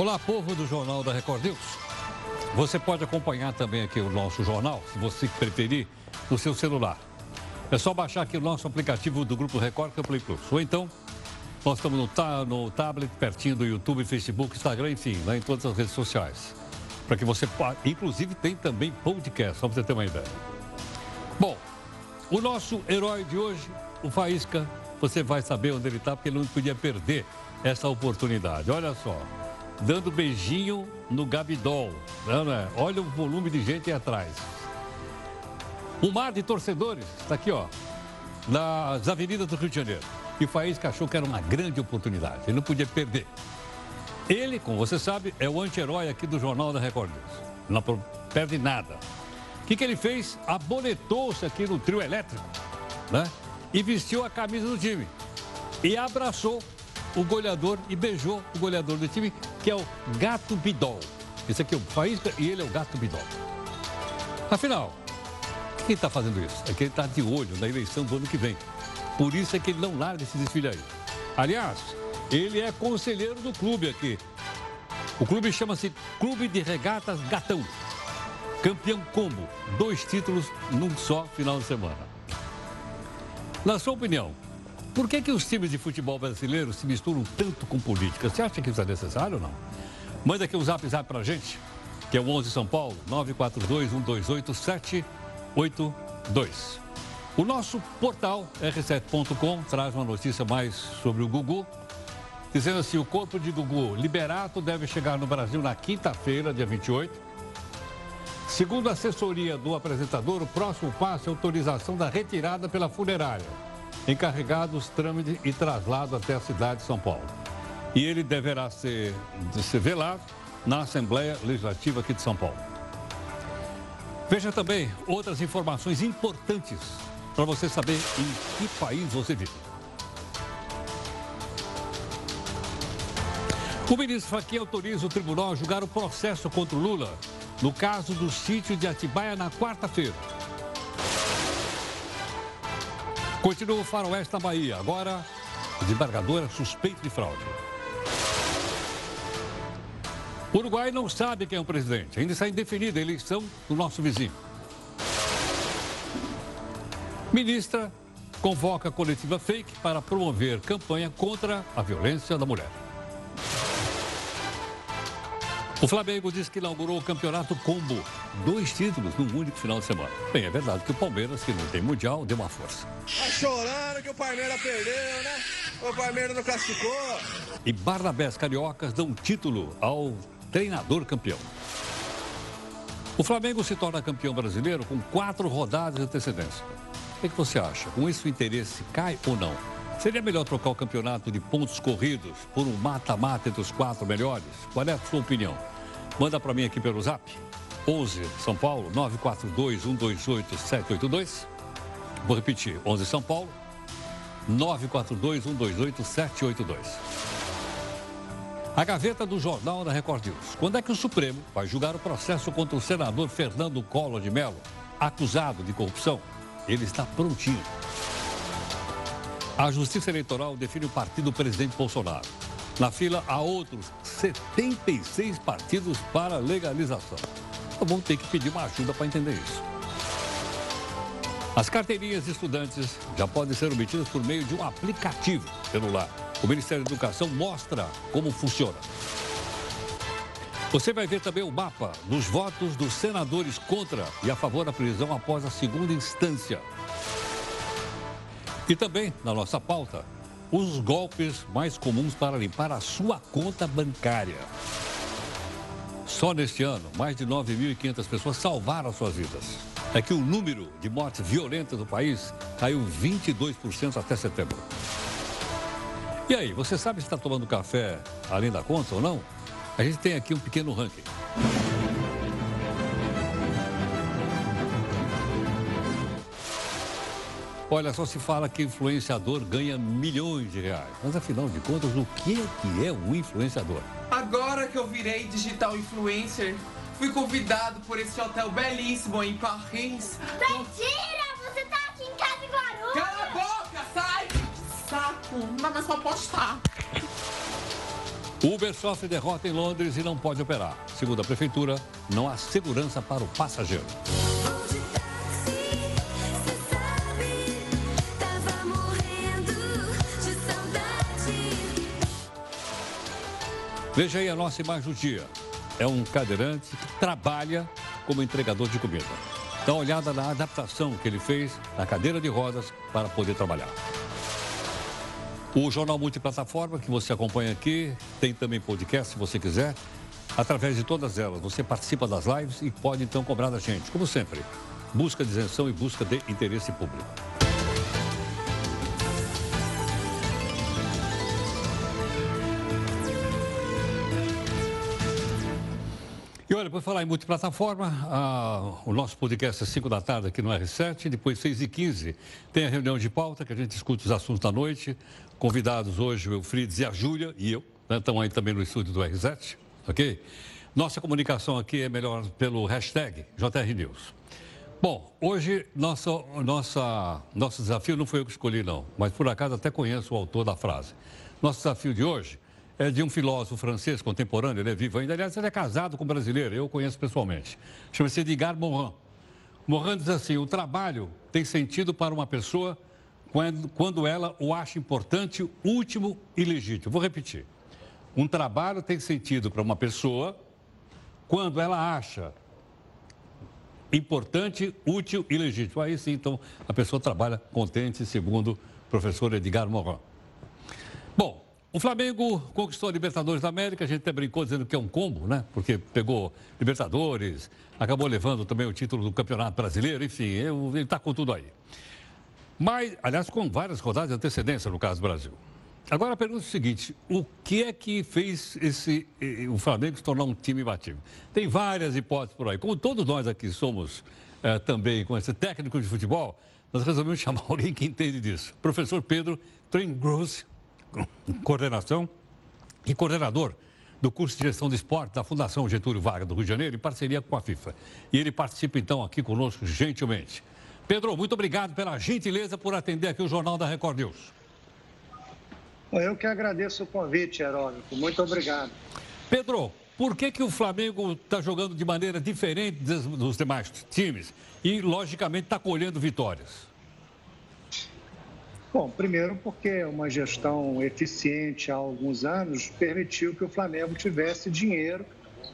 Olá, povo do Jornal da Record News. Você pode acompanhar também aqui o nosso jornal, se você preferir, no seu celular. É só baixar aqui o nosso aplicativo do Grupo Record, que é o Play Plus. Ou então, nós estamos no, ta no tablet, pertinho do YouTube, Facebook, Instagram, enfim, lá em todas as redes sociais. Para que você Inclusive tem também podcast, só para você ter uma ideia. Bom, o nosso herói de hoje, o Faísca, você vai saber onde ele está, porque ele não podia perder essa oportunidade. Olha só, dando beijinho no Gabidol. É? Olha o volume de gente aí atrás. Um mar de torcedores, está aqui, ó, nas avenidas do Rio de Janeiro. E o Faísca achou que era uma grande oportunidade, ele não podia perder. Ele, como você sabe, é o anti-herói aqui do Jornal da Record News. Não perde nada. O que, que ele fez? Abonetou-se aqui no trio elétrico, né? E vestiu a camisa do time. E abraçou o goleador e beijou o goleador do time, que é o Gato Bidol. Esse aqui é o Faísca e ele é o Gato Bidol. Afinal, quem está fazendo isso? É que ele está de olho na eleição do ano que vem. Por isso é que ele não larga esse desfile aí. Aliás, ele é conselheiro do clube aqui. O clube chama-se Clube de Regatas Gatão. Campeão combo, dois títulos num só final de semana. Na sua opinião, por que, que os times de futebol brasileiros se misturam tanto com política? Você acha que isso é necessário ou não? Manda aqui um zap zap pra gente, que é o 11 São Paulo, 942 128 782. O nosso portal r7.com traz uma notícia mais sobre o Gugu, dizendo assim: o corpo de Gugu Liberato deve chegar no Brasil na quinta-feira, dia 28. Segundo a assessoria do apresentador, o próximo passo é a autorização da retirada pela funerária encarregados trâmite e traslado até a cidade de São Paulo. E ele deverá ser, velado na Assembleia Legislativa aqui de São Paulo. Veja também outras informações importantes para você saber em que país você vive. O ministro Fachin autoriza o tribunal a julgar o processo contra o Lula no caso do sítio de Atibaia na quarta-feira. Continua o faroeste na Bahia. Agora, desembargadora suspeito de fraude. O Uruguai não sabe quem é o presidente. Ainda está indefinida a eleição do nosso vizinho. Ministra convoca coletiva fake para promover campanha contra a violência da mulher. O Flamengo diz que inaugurou o campeonato combo. Dois títulos num único final de semana. Bem, é verdade que o Palmeiras, que não tem mundial, deu uma força. Tá chorando que o Palmeiras perdeu, né? O Palmeiras não classificou. E Barnabés Cariocas dão título ao treinador campeão. O Flamengo se torna campeão brasileiro com quatro rodadas de antecedência. O que você acha? Com isso o interesse cai ou não? Seria melhor trocar o campeonato de pontos corridos por um mata-mata entre os quatro melhores? Qual é a sua opinião? Manda para mim aqui pelo zap. 11 São Paulo, 942 128 782. Vou repetir, 11 São Paulo, 942 128 782. A gaveta do Jornal da Record News. Quando é que o Supremo vai julgar o processo contra o senador Fernando Collor de Mello, acusado de corrupção? Ele está prontinho. A Justiça Eleitoral define o partido presidente Bolsonaro. Na fila há outros 76 partidos para legalização. Então, ter que pedir uma ajuda para entender isso. As carteirinhas de estudantes já podem ser obtidas por meio de um aplicativo celular. O Ministério da Educação mostra como funciona. Você vai ver também o mapa dos votos dos senadores contra e a favor da prisão após a segunda instância. E também, na nossa pauta, os golpes mais comuns para limpar a sua conta bancária. Só neste ano, mais de 9.500 pessoas salvaram suas vidas. É que o número de mortes violentas do país caiu 22% até setembro. E aí, você sabe se está tomando café além da conta ou não? A gente tem aqui um pequeno ranking. Olha, só se fala que influenciador ganha milhões de reais. Mas afinal de contas, o que é que é um influenciador? Agora que eu virei digital influencer, fui convidado por esse hotel belíssimo em Paris. Mentira! Você tá aqui em casa em Guarulhos! Cala a boca, sai! Saco! Não, mas só postar. O Uber sofre derrota em Londres e não pode operar. Segundo a prefeitura, não há segurança para o passageiro. Veja aí a nossa imagem do dia. É um cadeirante que trabalha como entregador de comida. Dá uma olhada na adaptação que ele fez na cadeira de rodas para poder trabalhar. O Jornal Multiplataforma, que você acompanha aqui, tem também podcast, se você quiser. Através de todas elas, você participa das lives e pode então cobrar da gente, como sempre. Busca de isenção e busca de interesse público. Olha, falar em multiplataforma, ah, o nosso podcast é 5 da tarde aqui no R7, depois 6 e 15 tem a reunião de pauta, que a gente discute os assuntos da noite. Convidados hoje, o Eufrides e a Júlia, e eu, né, estão aí também no estúdio do R7, ok? Nossa comunicação aqui é melhor pelo hashtag JRNews. Bom, hoje nossa, nossa, nosso desafio não foi eu que escolhi, não, mas por acaso até conheço o autor da frase. Nosso desafio de hoje é de um filósofo francês contemporâneo, ele é vivo ainda. Aliás, ele é casado com um brasileiro, eu conheço pessoalmente. Chama-se Edgar Morin. Morin diz assim: o trabalho tem sentido para uma pessoa quando, quando ela o acha importante, último e legítimo. Vou repetir. Um trabalho tem sentido para uma pessoa quando ela acha importante, útil e legítimo. Aí sim, então, a pessoa trabalha contente, segundo o professor Edgar Morin. Bom, o Flamengo conquistou a Libertadores da América, a gente até brincou dizendo que é um combo, né? Porque pegou Libertadores, acabou levando também o título do Campeonato Brasileiro, enfim, ele está com tudo aí. Mas, aliás, com várias rodadas de antecedência no caso do Brasil. Agora a pergunta é o seguinte: o que é que fez esse, o Flamengo se tornar um time imbatível? Tem várias hipóteses por aí. Como todos nós aqui somos é, também com esse técnico de futebol, nós resolvemos chamar alguém que entende disso. Professor Pedro Tringross, coordenação e coordenador do curso de gestão de esporte da Fundação Getúlio Vargas do Rio de Janeiro, em parceria com a FIFA. E ele participa então aqui conosco gentilmente. Pedro, muito obrigado pela gentileza por atender aqui o Jornal da Record News. Eu que agradeço o convite, Heródoto. Muito obrigado. Pedro, por que, que o Flamengo está jogando de maneira diferente dos demais times e, logicamente, está colhendo vitórias? Bom, primeiro porque uma gestão eficiente há alguns anos permitiu que o Flamengo tivesse dinheiro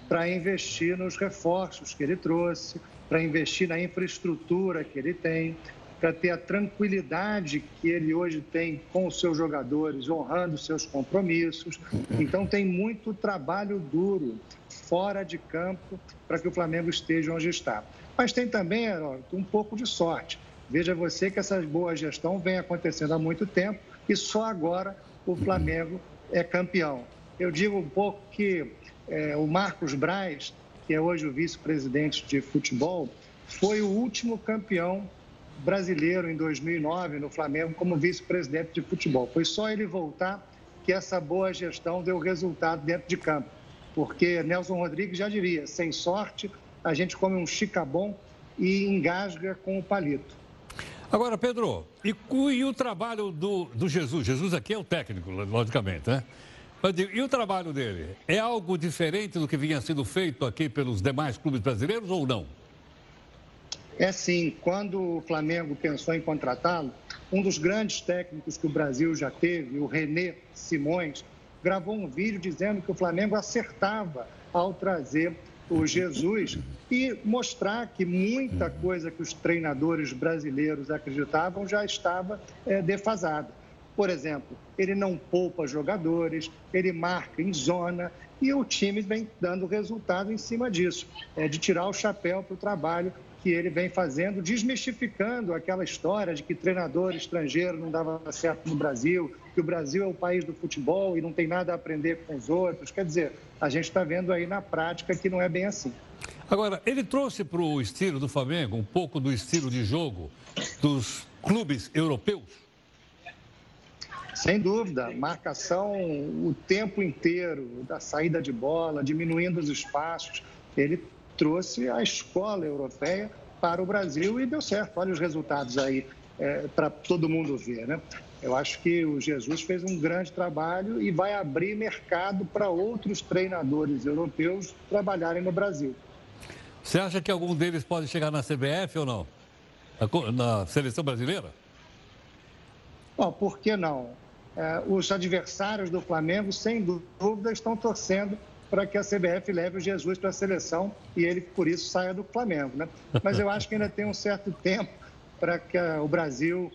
para investir nos reforços que ele trouxe, para investir na infraestrutura que ele tem, para ter a tranquilidade que ele hoje tem com os seus jogadores, honrando seus compromissos. Então, tem muito trabalho duro fora de campo para que o Flamengo esteja onde está. Mas tem também, Heródoto, um pouco de sorte. Veja você que essa boa gestão vem acontecendo há muito tempo e só agora o Flamengo é campeão. Eu digo um pouco que é, o Marcos Braz, que é hoje o vice-presidente de futebol, foi o último campeão brasileiro em 2009 no Flamengo como vice-presidente de futebol. Foi só ele voltar que essa boa gestão deu resultado dentro de campo. Porque Nelson Rodrigues já diria: sem sorte, a gente come um chicabom e engasga com o palito. Agora, Pedro, e, e o trabalho do, do, Jesus? Jesus aqui é o técnico, logicamente, né? e o trabalho dele? É algo diferente do que vinha sendo feito aqui pelos demais clubes brasileiros ou não? É sim. Quando o Flamengo pensou em contratá-lo, um dos grandes técnicos que o Brasil já teve, o René Simões, gravou um vídeo dizendo que o Flamengo acertava ao trazer o Jesus e mostrar que muita coisa que os treinadores brasileiros acreditavam já estava é, defasada. Por exemplo, ele não poupa jogadores, ele marca em zona e o time vem dando resultado em cima disso, é, de tirar o chapéu para o trabalho que ele vem fazendo, desmistificando aquela história de que treinador estrangeiro não dava certo no Brasil, que o Brasil é o país do futebol e não tem nada a aprender com os outros. Quer dizer, a gente está vendo aí na prática que não é bem assim. Agora, ele trouxe para o estilo do Flamengo um pouco do estilo de jogo dos clubes europeus? Sem dúvida, marcação o tempo inteiro, da saída de bola, diminuindo os espaços. Ele trouxe a escola europeia para o Brasil e deu certo. Olha os resultados aí é, para todo mundo ver. Né? Eu acho que o Jesus fez um grande trabalho e vai abrir mercado para outros treinadores europeus trabalharem no Brasil. Você acha que algum deles pode chegar na CBF ou não? Na seleção brasileira? Bom, por que não? É, os adversários do Flamengo, sem dúvida, estão torcendo para que a CBF leve o Jesus para a seleção e ele, por isso, saia do Flamengo. Né? Mas eu acho que ainda tem um certo tempo para que o Brasil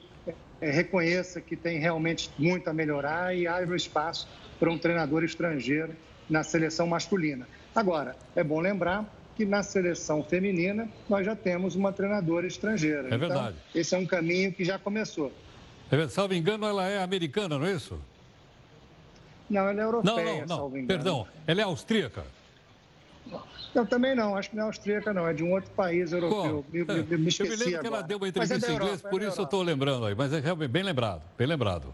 é, reconheça que tem realmente muito a melhorar e abra espaço para um treinador estrangeiro na seleção masculina. Agora, é bom lembrar que na seleção feminina nós já temos uma treinadora estrangeira. É então, verdade. Esse é um caminho que já começou. É, salvo engano, ela é americana, não é isso? Não, ela é europeia, não, não, não. Perdão, ela é austríaca? Eu também não, acho que não é austríaca, não, é de um outro país europeu. Me, me, me esqueci eu me lembro agora. que ela deu uma entrevista é em inglês, por é isso eu estou lembrando aí, mas é realmente bem lembrado, bem lembrado.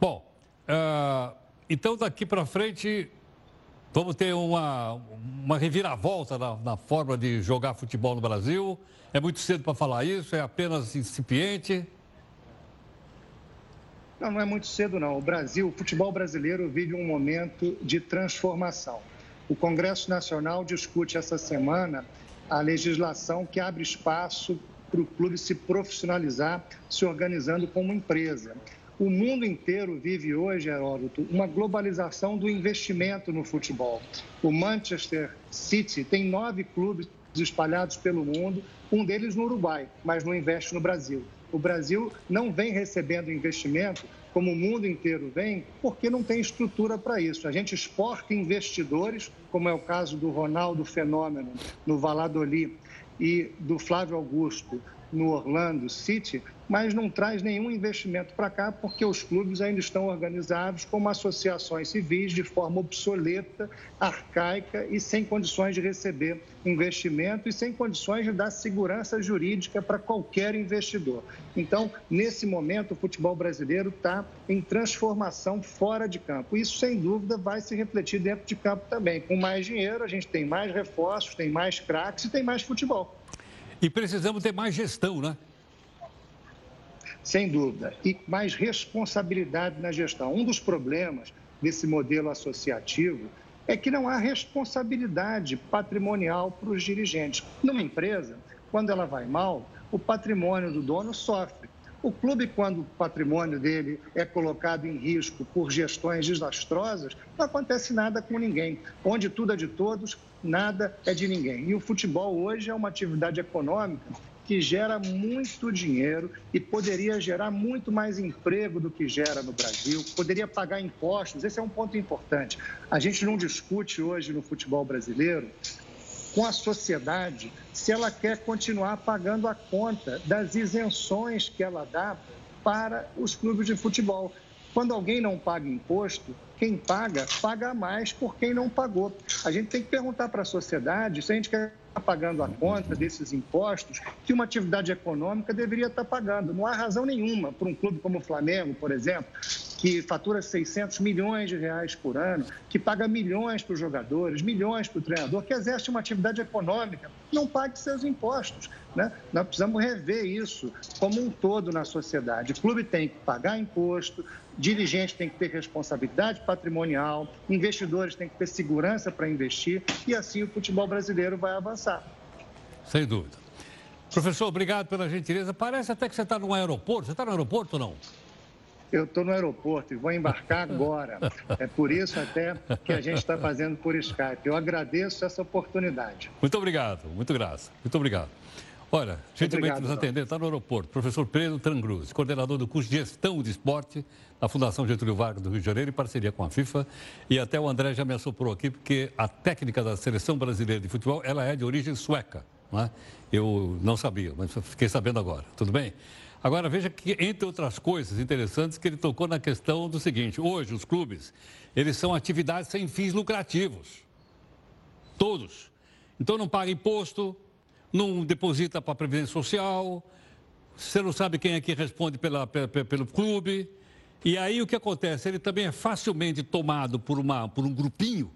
Bom, uh, então daqui para frente vamos ter uma, uma reviravolta na, na forma de jogar futebol no Brasil. É muito cedo para falar isso, é apenas incipiente. Não, não é muito cedo, não. O Brasil, o futebol brasileiro vive um momento de transformação. O Congresso Nacional discute essa semana a legislação que abre espaço para o clube se profissionalizar, se organizando como empresa. O mundo inteiro vive hoje, Heródoto, uma globalização do investimento no futebol. O Manchester City tem nove clubes espalhados pelo mundo, um deles no Uruguai, mas não investe no Brasil. O Brasil não vem recebendo investimento como o mundo inteiro vem, porque não tem estrutura para isso. A gente exporta investidores, como é o caso do Ronaldo Fenômeno no Valladolid e do Flávio Augusto no Orlando City, mas não traz nenhum investimento para cá porque os clubes ainda estão organizados como associações civis de forma obsoleta, arcaica e sem condições de receber investimento e sem condições de dar segurança jurídica para qualquer investidor. Então, nesse momento, o futebol brasileiro está em transformação fora de campo. Isso, sem dúvida, vai se refletir dentro de campo também. Com mais dinheiro, a gente tem mais reforços, tem mais craques e tem mais futebol. E precisamos ter mais gestão, né? Sem dúvida. E mais responsabilidade na gestão. Um dos problemas desse modelo associativo é que não há responsabilidade patrimonial para os dirigentes. Numa empresa, quando ela vai mal, o patrimônio do dono sofre. O clube, quando o patrimônio dele é colocado em risco por gestões desastrosas, não acontece nada com ninguém. Onde tudo é de todos, nada é de ninguém. E o futebol hoje é uma atividade econômica que gera muito dinheiro e poderia gerar muito mais emprego do que gera no Brasil, poderia pagar impostos. Esse é um ponto importante. A gente não discute hoje no futebol brasileiro com a sociedade se ela quer continuar pagando a conta das isenções que ela dá para os clubes de futebol. Quando alguém não paga imposto, quem paga, paga mais por quem não pagou. A gente tem que perguntar para a sociedade se a gente quer estar pagando a conta desses impostos que uma atividade econômica deveria estar pagando. Não há razão nenhuma para um clube como o Flamengo, por exemplo, que fatura 600 milhões de reais por ano, que paga milhões para os jogadores, milhões para o treinador, que exerce uma atividade econômica, não pague seus impostos. Né? Nós precisamos rever isso como um todo na sociedade. O clube tem que pagar imposto, dirigente tem que ter responsabilidade patrimonial, investidores têm que ter segurança para investir e assim o futebol brasileiro vai avançar. Sem dúvida. Professor, obrigado pela gentileza. Parece até que você está no aeroporto. Você está no aeroporto ou não? Eu estou no aeroporto e vou embarcar agora. É por isso até que a gente está fazendo por Skype. Eu agradeço essa oportunidade. Muito obrigado, muito graça. Muito obrigado. Olha, gentilmente nos atender, está no aeroporto, professor Pedro Trangruz, coordenador do curso de Gestão de Esporte na Fundação Getúlio Vargas do Rio de Janeiro, em parceria com a FIFA. E até o André já me assoprou aqui, porque a técnica da Seleção Brasileira de Futebol, ela é de origem sueca. Não é? Eu não sabia, mas fiquei sabendo agora. Tudo bem? Agora, veja que, entre outras coisas interessantes, que ele tocou na questão do seguinte. Hoje, os clubes, eles são atividades sem fins lucrativos. Todos. Então, não paga imposto, não deposita para a Previdência Social, você não sabe quem é que responde pela, pela, pelo clube. E aí o que acontece? Ele também é facilmente tomado por, uma, por um grupinho,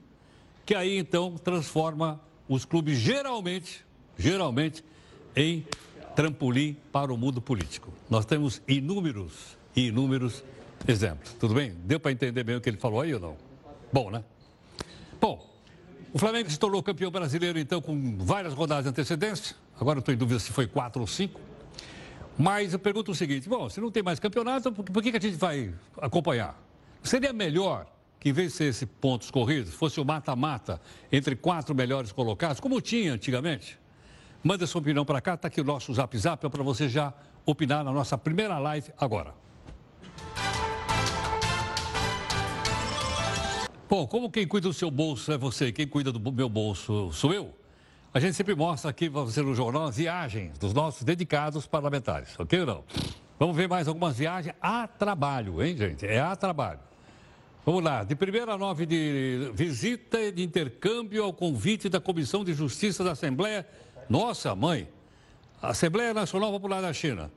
que aí então transforma os clubes geralmente, geralmente, em trampolim para o mundo político. Nós temos inúmeros e inúmeros exemplos. Tudo bem? Deu para entender bem o que ele falou aí ou não? Bom, né? Bom, o Flamengo se tornou campeão brasileiro, então, com várias rodadas de antecedência. Agora estou em dúvida se foi quatro ou cinco. Mas eu pergunto o seguinte: bom, se não tem mais campeonato, por, por que, que a gente vai acompanhar? Seria melhor que, em vez de ser esses pontos corridos, fosse o mata-mata entre quatro melhores colocados, como tinha antigamente? Manda sua opinião para cá, está aqui o nosso zap zap é para você já opinar na nossa primeira live agora. Bom, como quem cuida do seu bolso é você, quem cuida do meu bolso sou eu, a gente sempre mostra aqui para você no jornal as viagens dos nossos dedicados parlamentares, ok ou não? Vamos ver mais algumas viagens a trabalho, hein, gente? É a trabalho. Vamos lá, de 1 a 9 de visita de intercâmbio ao convite da Comissão de Justiça da Assembleia. Nossa, mãe, Assembleia Nacional Popular da China.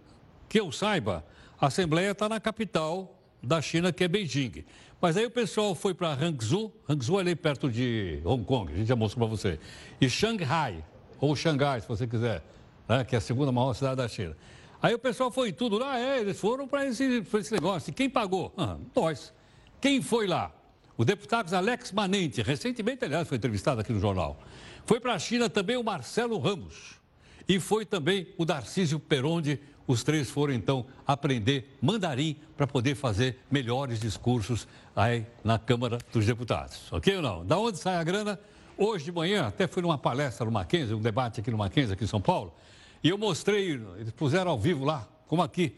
Que eu saiba, a Assembleia está na capital da China, que é Beijing. Mas aí o pessoal foi para Hangzhou, Hangzhou é ali perto de Hong Kong, a gente já mostrou para você. E Xangai, ou Xangai, se você quiser, né, que é a segunda maior cidade da China. Aí o pessoal foi tudo lá, é, eles foram para esse, esse negócio. E quem pagou? Ah, nós. Quem foi lá? O deputado Alex Manente, recentemente, aliás, foi entrevistado aqui no jornal. Foi para a China também o Marcelo Ramos. E foi também o Darcísio Peronde, os três foram então aprender mandarim para poder fazer melhores discursos aí na Câmara dos Deputados. Ok ou não? Da onde sai a grana? Hoje de manhã, até fui numa palestra no Mackenzie, um debate aqui no Mackenzie, aqui em São Paulo, e eu mostrei, eles puseram ao vivo lá, como aqui,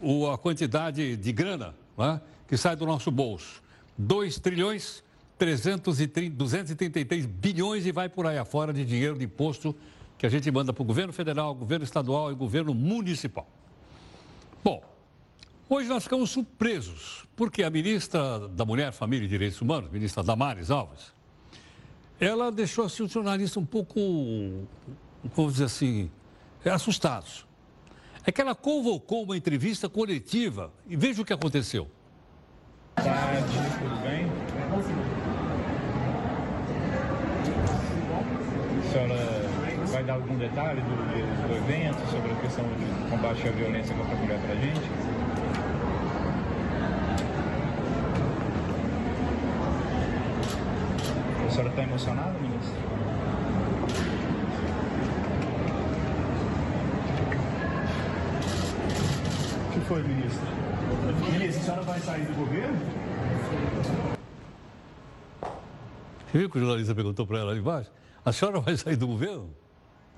o, a quantidade de grana né, que sai do nosso bolso. 2 trilhões 330, 233 bilhões e vai por aí afora de dinheiro de imposto que a gente manda para o governo federal, governo estadual e governo municipal. Bom, hoje nós ficamos surpresos, porque a ministra da Mulher, Família e Direitos Humanos, ministra Damares Alves, ela deixou assim, os jornalistas um pouco, vamos dizer assim, assustados. É que ela convocou uma entrevista coletiva e veja o que aconteceu. Boa tarde, tudo bem? Senhora vai dar algum detalhe do, do, evento, sobre a questão de combate à violência contra a mulher para a gente? A senhora está emocionada, ministro? O que foi, ministro? Ministro, a senhora vai sair do governo? Você viu que o jornalista perguntou para ela ali embaixo? A senhora vai sair do governo?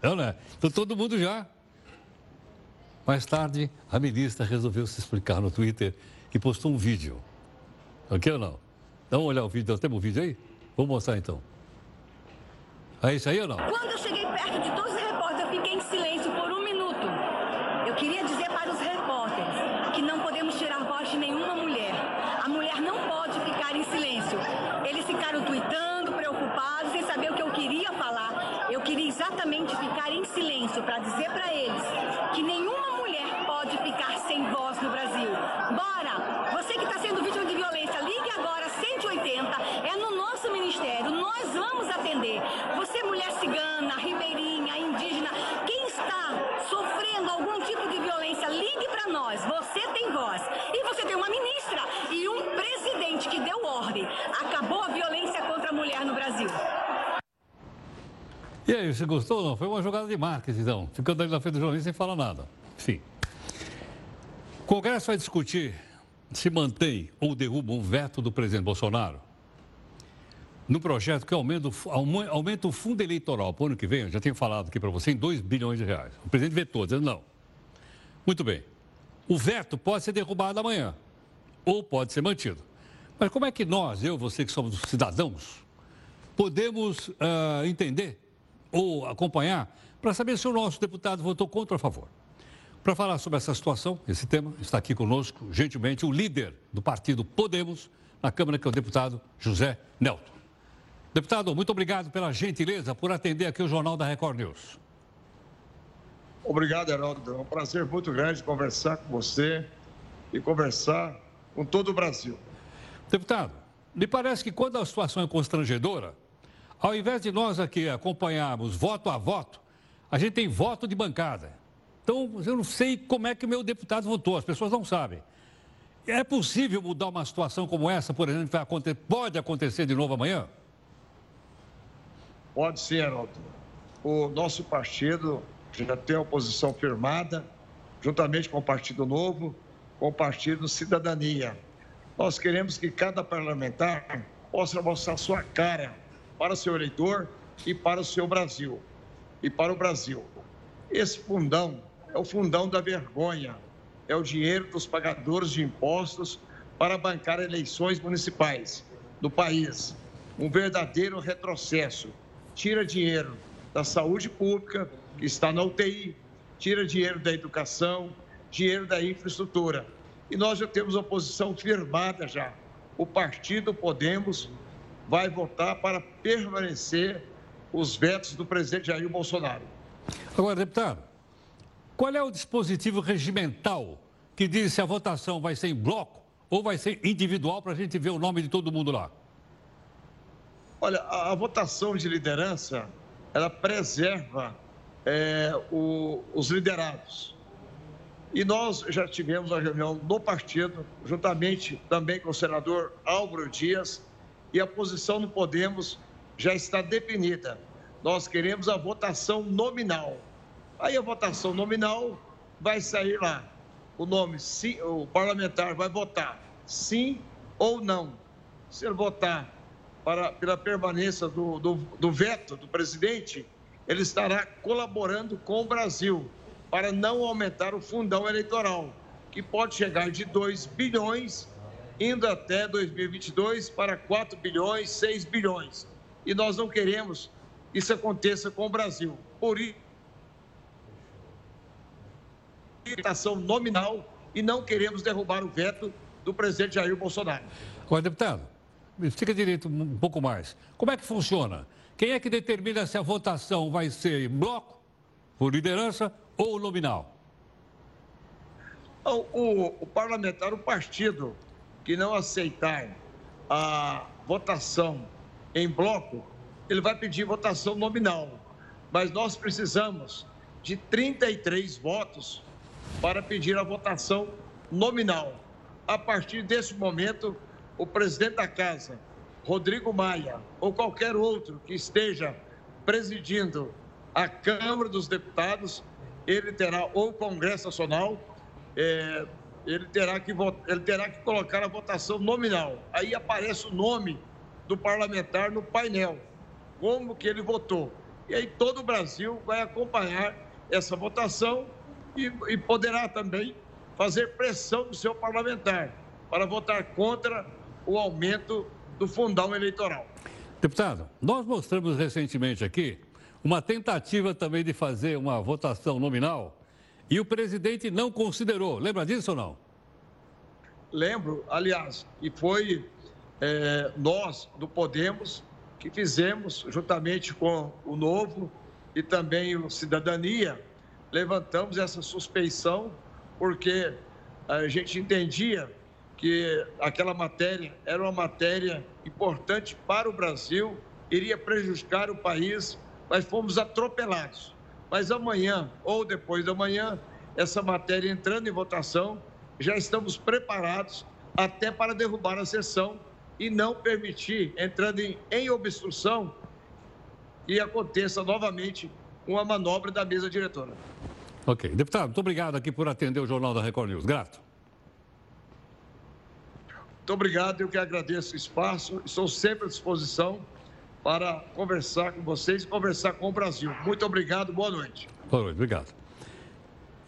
Não, né? Então todo mundo já. Mais tarde, a ministra resolveu se explicar no Twitter e postou um vídeo. Ok ou não? Vamos olhar o vídeo. Temos um vídeo aí? Vou mostrar então. É isso aí ou não? Quando eu cheguei perto de 12 exatamente ficar em silêncio para dizer para eles que nenhuma mulher pode ficar sem voz no Brasil. Bora! Você que está sendo vítima de violência, ligue agora 180. É no nosso ministério. Nós vamos atender. Você, mulher cigana, ribeirinha, indígena, quem está sofrendo algum tipo de violência, ligue para nós. Você tem voz. E você tem uma ministra e um presidente que deu ordem. Acabou a violência contra a mulher no Brasil. E aí, você gostou ou não? Foi uma jogada de marketing, então. Ficando ali na frente do jornalista sem falar nada. Enfim. O Congresso vai discutir se mantém ou derruba um veto do presidente Bolsonaro no projeto que aumenta, aumenta o fundo eleitoral para o ano que vem, eu já tenho falado aqui para você, em 2 bilhões de reais. O presidente vetou, dizendo não. Muito bem. O veto pode ser derrubado amanhã, ou pode ser mantido. Mas como é que nós, eu, você que somos cidadãos, podemos uh, entender ou acompanhar para saber se o nosso deputado votou contra ou a favor. Para falar sobre essa situação, esse tema, está aqui conosco, gentilmente, o líder do partido Podemos na Câmara, que é o deputado José Nelton. Deputado, muito obrigado pela gentileza por atender aqui o Jornal da Record News. Obrigado, Heraldo. É um prazer muito grande conversar com você e conversar com todo o Brasil. Deputado, me parece que quando a situação é constrangedora, ao invés de nós aqui acompanharmos voto a voto, a gente tem voto de bancada. Então, eu não sei como é que o meu deputado votou, as pessoas não sabem. É possível mudar uma situação como essa, por exemplo, que pode acontecer de novo amanhã? Pode ser, Heraldo. O nosso partido já tem uma posição firmada, juntamente com o Partido Novo, com o Partido Cidadania. Nós queremos que cada parlamentar possa mostrar sua cara para o seu eleitor e para o seu Brasil. E para o Brasil. Esse fundão é o fundão da vergonha, é o dinheiro dos pagadores de impostos para bancar eleições municipais no país. Um verdadeiro retrocesso. Tira dinheiro da saúde pública, que está na UTI, tira dinheiro da educação, dinheiro da infraestrutura. E nós já temos a posição firmada já. O partido Podemos vai votar para permanecer os vetos do presidente Jair Bolsonaro. Agora, deputado, qual é o dispositivo regimental que diz se a votação vai ser em bloco ou vai ser individual para a gente ver o nome de todo mundo lá? Olha, a, a votação de liderança, ela preserva é, o, os liderados. E nós já tivemos a reunião no partido, juntamente também com o senador Álvaro Dias, e a posição do Podemos já está definida. Nós queremos a votação nominal. Aí a votação nominal vai sair lá. O nome, sim, o parlamentar vai votar sim ou não. Se ele votar para, pela permanência do, do, do veto do presidente, ele estará colaborando com o Brasil para não aumentar o fundão eleitoral, que pode chegar de 2 bilhões, indo até 2022 para 4 bilhões, 6 bilhões. E nós não queremos que isso aconteça com o Brasil. Por isso, limitação nominal e não queremos derrubar o veto do presidente Jair Bolsonaro. Agora, deputado, fica direito um pouco mais. Como é que funciona? Quem é que determina se a votação vai ser em bloco, por liderança ou nominal? O, o, o parlamentar, o partido que não aceitar a votação em bloco, ele vai pedir votação nominal. Mas nós precisamos de 33 votos para pedir a votação nominal. A partir desse momento, o presidente da casa, Rodrigo Maia, ou qualquer outro que esteja presidindo a Câmara dos Deputados, ele terá, ou o Congresso Nacional, é, ele, terá que, ele terá que colocar a votação nominal. Aí aparece o nome do parlamentar no painel, como que ele votou. E aí todo o Brasil vai acompanhar essa votação e, e poderá também fazer pressão do seu parlamentar para votar contra o aumento do fundão eleitoral. Deputado, nós mostramos recentemente aqui uma tentativa também de fazer uma votação nominal e o presidente não considerou. Lembra disso ou não? Lembro, aliás, e foi é, nós do Podemos que fizemos, juntamente com o Novo e também o Cidadania, levantamos essa suspeição porque a gente entendia que aquela matéria era uma matéria importante para o Brasil, iria prejudicar o país, mas fomos atropelados. Mas amanhã ou depois da manhã, essa matéria entrando em votação, já estamos preparados até para derrubar a sessão e não permitir, entrando em, em obstrução, que aconteça novamente uma manobra da mesa diretora. Ok. Deputado, muito obrigado aqui por atender o Jornal da Record News. Grato. Muito obrigado, eu que agradeço o espaço. Estou sempre à disposição para conversar com vocês e conversar com o Brasil. Muito obrigado, boa noite. Boa noite, obrigado.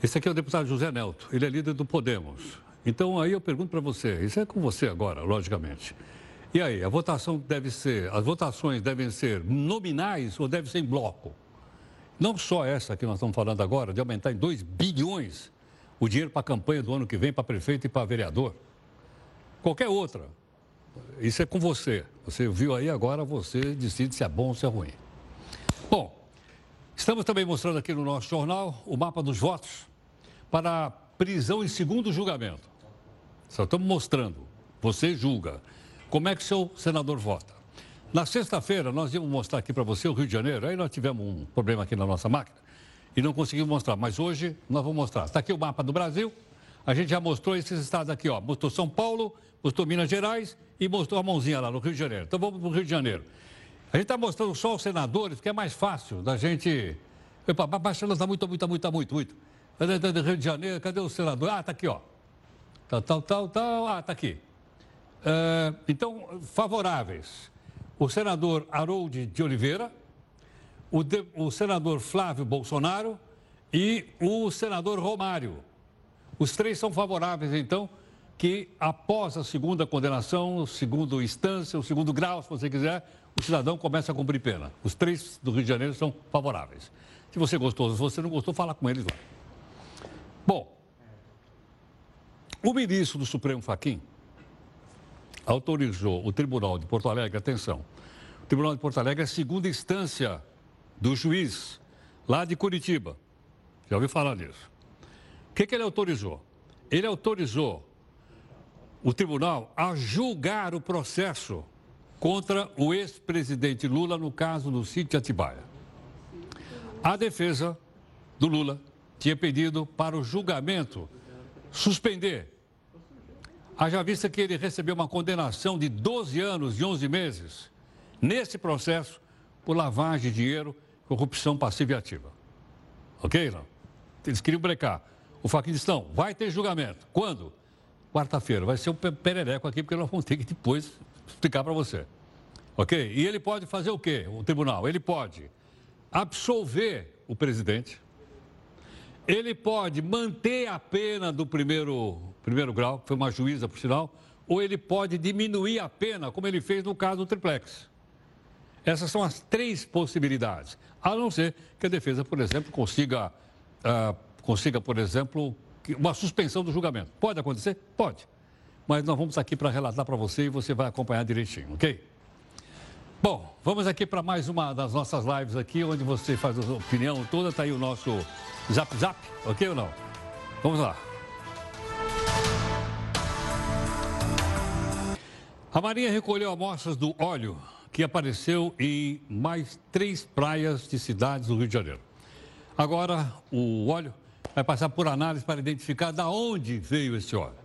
Esse aqui é o deputado José Nelto, ele é líder do Podemos. Então aí eu pergunto para você, isso é com você agora, logicamente. E aí, a votação deve ser, as votações devem ser nominais ou deve ser em bloco? Não só essa que nós estamos falando agora, de aumentar em 2 bilhões o dinheiro para a campanha do ano que vem, para prefeito e para vereador qualquer outra. Isso é com você. Você viu aí agora, você decide se é bom ou se é ruim. Bom, estamos também mostrando aqui no nosso jornal o mapa dos votos para prisão em segundo julgamento. Só estamos mostrando. Você julga. Como é que seu senador vota? Na sexta-feira, nós íamos mostrar aqui para você o Rio de Janeiro. Aí nós tivemos um problema aqui na nossa máquina e não conseguimos mostrar. Mas hoje nós vamos mostrar. Está aqui o mapa do Brasil. A gente já mostrou esses estados aqui, ó. Mostrou São Paulo, mostrou Minas Gerais e mostrou a mãozinha lá no Rio de Janeiro. Então vamos para o Rio de Janeiro. A gente está mostrando só os senadores, porque é mais fácil da gente. Epa, baixando está muito, muito, muito, muito, muito. Rio de Janeiro, cadê o senador? Ah, está aqui, ó. Tal, tal, tal, tal. Ah, está aqui. Uh, então, favoráveis. O senador Harold de Oliveira, o, de, o senador Flávio Bolsonaro e o senador Romário. Os três são favoráveis, então, que após a segunda condenação, segundo instância, o segundo grau, se você quiser, o cidadão começa a cumprir pena. Os três do Rio de Janeiro são favoráveis. Se você gostou, se você não gostou, fala com eles lá. Bom, o ministro do Supremo Faquim autorizou o Tribunal de Porto Alegre, atenção, o Tribunal de Porto Alegre é a segunda instância do juiz lá de Curitiba. Já ouviu falar nisso? O que, que ele autorizou? Ele autorizou o tribunal a julgar o processo contra o ex-presidente Lula no caso do sítio Atibaia. A defesa do Lula tinha pedido para o julgamento suspender. Haja vista que ele recebeu uma condenação de 12 anos e 11 meses nesse processo por lavagem de dinheiro, corrupção passiva e ativa. Ok, não? Eles queriam brecar. O Faquin disse, não, vai ter julgamento. Quando? Quarta-feira. Vai ser um perereco aqui, porque nós vamos ter que depois explicar para você. Ok? E ele pode fazer o quê? O tribunal? Ele pode absolver o presidente, ele pode manter a pena do primeiro, primeiro grau, que foi uma juíza, por sinal, ou ele pode diminuir a pena, como ele fez no caso do triplex. Essas são as três possibilidades. A não ser que a defesa, por exemplo, consiga, uh, consiga por exemplo, uma suspensão do julgamento. Pode acontecer? Pode. Mas nós vamos aqui para relatar para você e você vai acompanhar direitinho, ok? Bom, vamos aqui para mais uma das nossas lives aqui, onde você faz a sua opinião toda. Está aí o nosso Zap Zap, ok ou não? Vamos lá. A Marinha recolheu amostras do óleo que apareceu em mais três praias de cidades do Rio de Janeiro. Agora, o óleo vai passar por análise para identificar de onde veio esse óleo.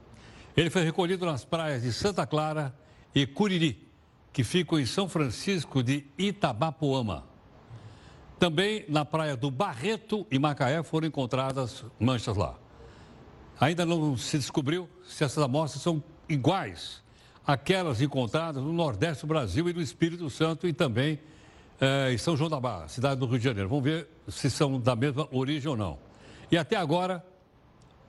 Ele foi recolhido nas praias de Santa Clara e Curiri, que ficam em São Francisco de Itabapoama. Também na praia do Barreto e Macaé foram encontradas manchas lá. Ainda não se descobriu se essas amostras são iguais àquelas encontradas no Nordeste do Brasil e no Espírito Santo e também eh, em São João da Barra, cidade do Rio de Janeiro. Vamos ver se são da mesma origem ou não. E até agora,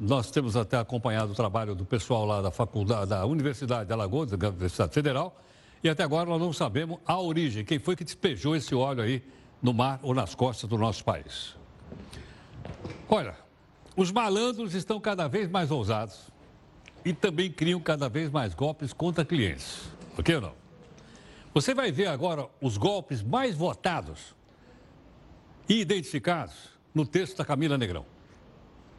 nós temos até acompanhado o trabalho do pessoal lá da faculdade, da Universidade de Alagoas, da Universidade Federal, e até agora nós não sabemos a origem, quem foi que despejou esse óleo aí no mar ou nas costas do nosso país. Olha, os malandros estão cada vez mais ousados e também criam cada vez mais golpes contra clientes. Ok ou não? Você vai ver agora os golpes mais votados e identificados no texto da Camila Negrão.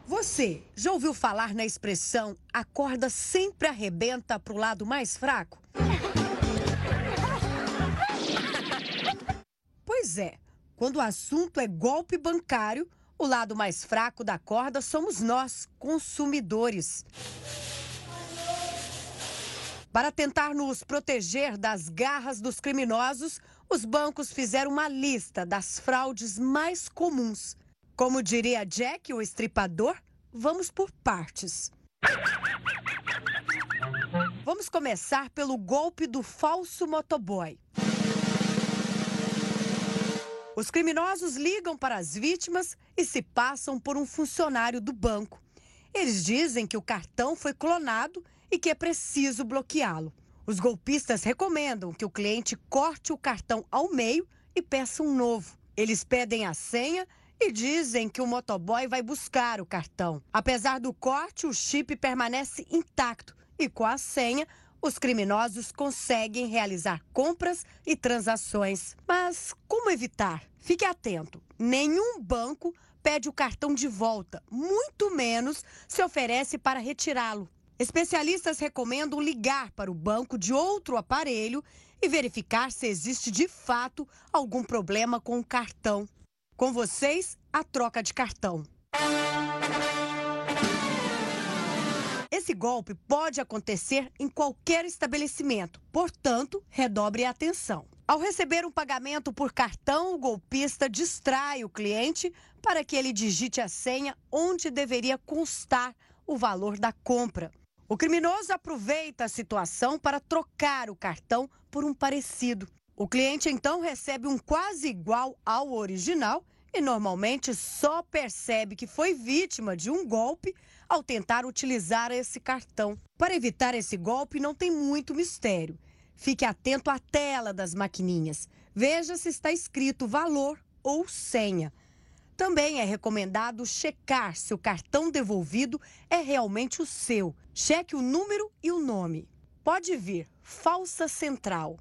Você já ouviu falar na expressão a corda sempre arrebenta para o lado mais fraco? Pois é, quando o assunto é golpe bancário, o lado mais fraco da corda somos nós, consumidores. Para tentar nos proteger das garras dos criminosos, os bancos fizeram uma lista das fraudes mais comuns. Como diria Jack, o estripador, vamos por partes. Vamos começar pelo golpe do falso motoboy. Os criminosos ligam para as vítimas e se passam por um funcionário do banco. Eles dizem que o cartão foi clonado e que é preciso bloqueá-lo. Os golpistas recomendam que o cliente corte o cartão ao meio e peça um novo. Eles pedem a senha e dizem que o motoboy vai buscar o cartão. Apesar do corte, o chip permanece intacto e com a senha os criminosos conseguem realizar compras e transações. Mas como evitar? Fique atento: nenhum banco pede o cartão de volta, muito menos se oferece para retirá-lo. Especialistas recomendam ligar para o banco de outro aparelho e verificar se existe de fato algum problema com o cartão. Com vocês, a troca de cartão. Esse golpe pode acontecer em qualquer estabelecimento, portanto, redobre a atenção. Ao receber um pagamento por cartão, o golpista distrai o cliente para que ele digite a senha onde deveria constar o valor da compra. O criminoso aproveita a situação para trocar o cartão por um parecido. O cliente então recebe um quase igual ao original e normalmente só percebe que foi vítima de um golpe ao tentar utilizar esse cartão. Para evitar esse golpe, não tem muito mistério. Fique atento à tela das maquininhas. Veja se está escrito valor ou senha. Também é recomendado checar se o cartão devolvido é realmente o seu. Cheque o número e o nome. Pode vir falsa central.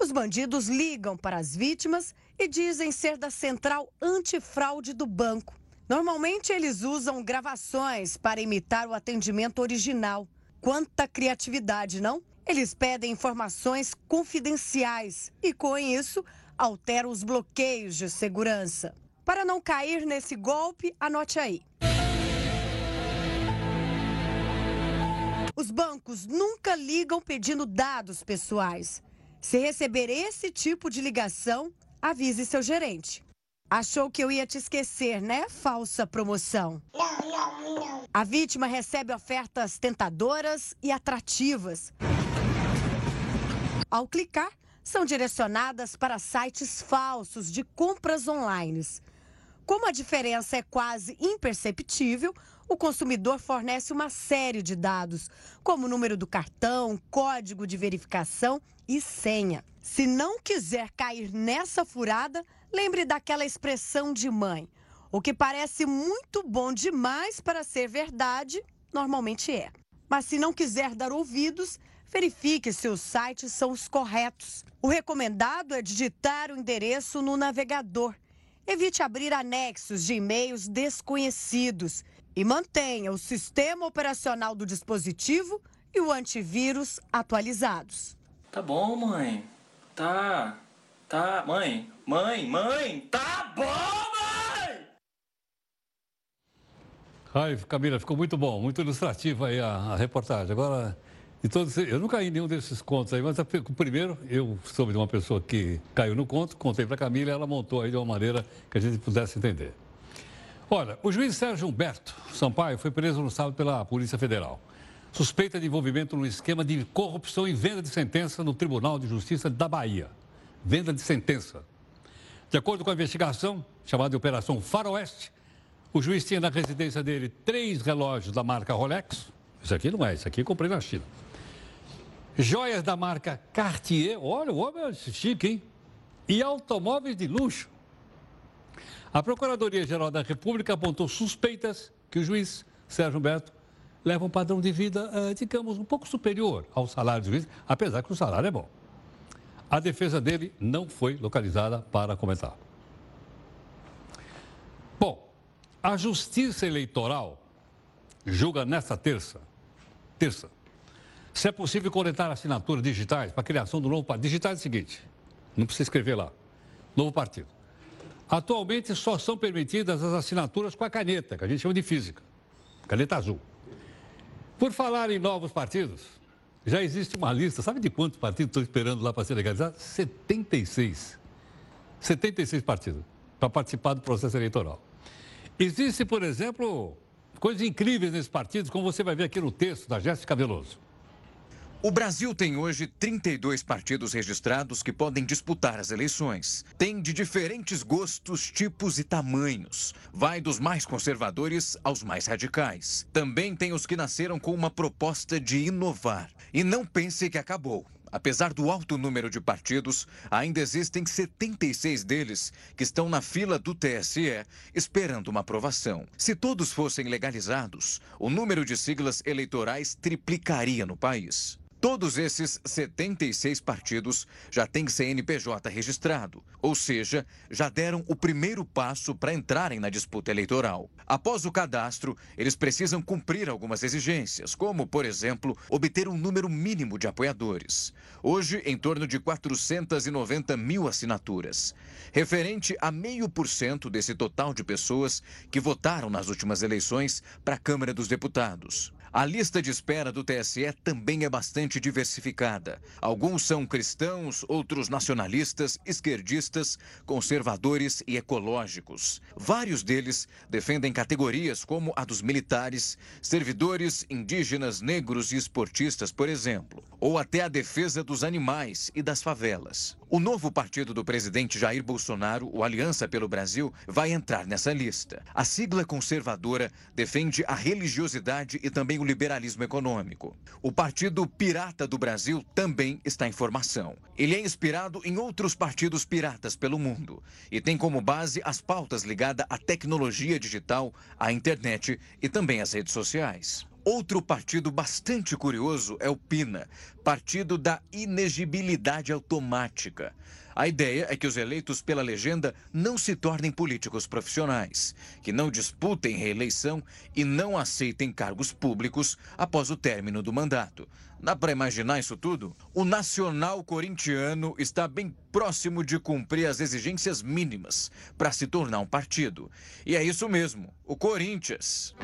Os bandidos ligam para as vítimas e dizem ser da central antifraude do banco. Normalmente eles usam gravações para imitar o atendimento original. Quanta criatividade, não? Eles pedem informações confidenciais e, com isso, altera os bloqueios de segurança. Para não cair nesse golpe, anote aí. Os bancos nunca ligam pedindo dados pessoais. Se receber esse tipo de ligação, avise seu gerente. Achou que eu ia te esquecer, né? Falsa promoção. Não, não, não. A vítima recebe ofertas tentadoras e atrativas. Ao clicar, são direcionadas para sites falsos de compras online. Como a diferença é quase imperceptível, o consumidor fornece uma série de dados, como o número do cartão, código de verificação e senha. Se não quiser cair nessa furada, lembre daquela expressão de mãe. O que parece muito bom demais para ser verdade, normalmente é. Mas se não quiser dar ouvidos, verifique se os sites são os corretos. O recomendado é digitar o endereço no navegador. Evite abrir anexos de e-mails desconhecidos e mantenha o sistema operacional do dispositivo e o antivírus atualizados. Tá bom, mãe. Tá. Tá. Mãe. Mãe, mãe. Tá bom, mãe! Ai, Camila, ficou muito bom, muito ilustrativo aí a, a reportagem. Agora, de todos, eu não caí em nenhum desses contos aí, mas o primeiro eu soube de uma pessoa que caiu no conto, contei para a Camila e ela montou aí de uma maneira que a gente pudesse entender. Olha, o juiz Sérgio Humberto Sampaio foi preso no sábado pela Polícia Federal. Suspeita de envolvimento no esquema de corrupção e venda de sentença no Tribunal de Justiça da Bahia. Venda de sentença. De acordo com a investigação, chamada de Operação Faroeste, o juiz tinha na residência dele três relógios da marca Rolex. Isso aqui não é, isso aqui comprei na China joias da marca Cartier, olha, o homem é chique, hein? E automóveis de luxo. A Procuradoria-Geral da República apontou suspeitas que o juiz Sérgio Humberto leva um padrão de vida, eh, digamos, um pouco superior ao salário do juiz, apesar que o salário é bom. A defesa dele não foi localizada para comentar. Bom, a Justiça Eleitoral julga nesta terça, terça, se é possível coletar assinaturas digitais para a criação do novo partido. Digitais é o seguinte, não precisa escrever lá. Novo partido. Atualmente só são permitidas as assinaturas com a caneta, que a gente chama de física. Caneta azul. Por falar em novos partidos, já existe uma lista, sabe de quantos partidos estão esperando lá para ser legalizado? 76. 76 partidos para participar do processo eleitoral. Existe, por exemplo, coisas incríveis nesses partidos, como você vai ver aqui no texto da Jéssica Veloso. O Brasil tem hoje 32 partidos registrados que podem disputar as eleições. Tem de diferentes gostos, tipos e tamanhos. Vai dos mais conservadores aos mais radicais. Também tem os que nasceram com uma proposta de inovar. E não pense que acabou. Apesar do alto número de partidos, ainda existem 76 deles que estão na fila do TSE esperando uma aprovação. Se todos fossem legalizados, o número de siglas eleitorais triplicaria no país. Todos esses 76 partidos já têm CNPJ registrado, ou seja, já deram o primeiro passo para entrarem na disputa eleitoral. Após o cadastro, eles precisam cumprir algumas exigências, como, por exemplo, obter um número mínimo de apoiadores. Hoje, em torno de 490 mil assinaturas, referente a meio por cento desse total de pessoas que votaram nas últimas eleições para a Câmara dos Deputados. A lista de espera do TSE também é bastante diversificada. Alguns são cristãos, outros nacionalistas, esquerdistas, conservadores e ecológicos. Vários deles defendem categorias como a dos militares, servidores, indígenas, negros e esportistas, por exemplo, ou até a defesa dos animais e das favelas. O novo partido do presidente Jair Bolsonaro, o Aliança pelo Brasil, vai entrar nessa lista. A sigla conservadora defende a religiosidade e também o liberalismo econômico. O Partido Pirata do Brasil também está em formação. Ele é inspirado em outros partidos piratas pelo mundo e tem como base as pautas ligadas à tecnologia digital, à internet e também às redes sociais. Outro partido bastante curioso é o PINA, Partido da Inegibilidade Automática. A ideia é que os eleitos pela legenda não se tornem políticos profissionais, que não disputem reeleição e não aceitem cargos públicos após o término do mandato. Dá para imaginar isso tudo? O Nacional Corintiano está bem próximo de cumprir as exigências mínimas para se tornar um partido. E é isso mesmo, o Corinthians.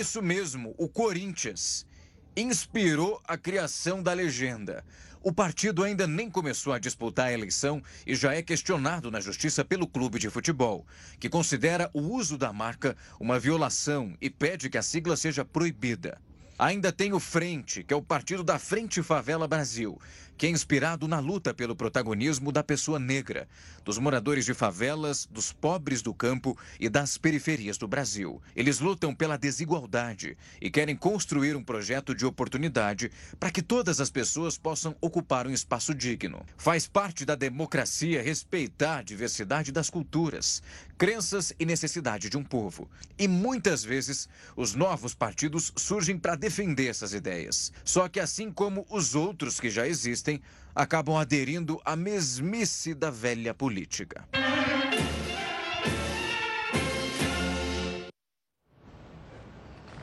Isso mesmo, o Corinthians inspirou a criação da legenda. O partido ainda nem começou a disputar a eleição e já é questionado na justiça pelo clube de futebol, que considera o uso da marca uma violação e pede que a sigla seja proibida. Ainda tem o Frente, que é o partido da Frente Favela Brasil, que é inspirado na luta pelo protagonismo da pessoa negra, dos moradores de favelas, dos pobres do campo e das periferias do Brasil. Eles lutam pela desigualdade e querem construir um projeto de oportunidade para que todas as pessoas possam ocupar um espaço digno. Faz parte da democracia respeitar a diversidade das culturas, crenças e necessidade de um povo. E muitas vezes os novos partidos surgem para defender essas ideias. Só que assim como os outros que já existem, acabam aderindo à mesmice da velha política.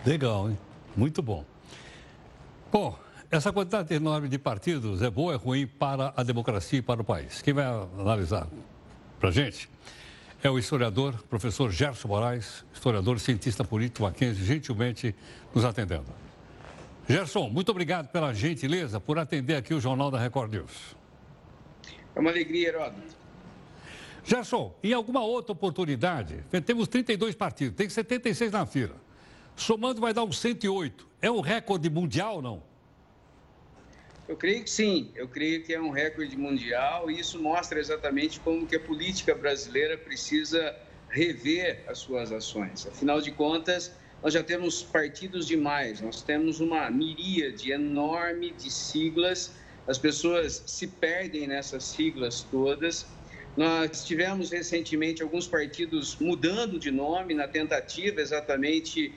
Legal, hein? Muito bom. Bom, essa quantidade enorme de partidos é boa ou é ruim para a democracia e para o país? Quem vai analisar para a gente é o historiador, professor Gerson Moraes, historiador cientista político Mackenzie, gentilmente nos atendendo. Gerson, muito obrigado pela gentileza por atender aqui o Jornal da Record News. É uma alegria, Heródoto. Gerson, em alguma outra oportunidade, temos 32 partidos, tem 76 na fila. Somando vai dar uns 108. É um recorde mundial ou não? Eu creio que sim, eu creio que é um recorde mundial e isso mostra exatamente como que a política brasileira precisa rever as suas ações. Afinal de contas, nós já temos partidos demais, nós temos uma miríade enorme de siglas, as pessoas se perdem nessas siglas todas. Nós tivemos recentemente alguns partidos mudando de nome na tentativa exatamente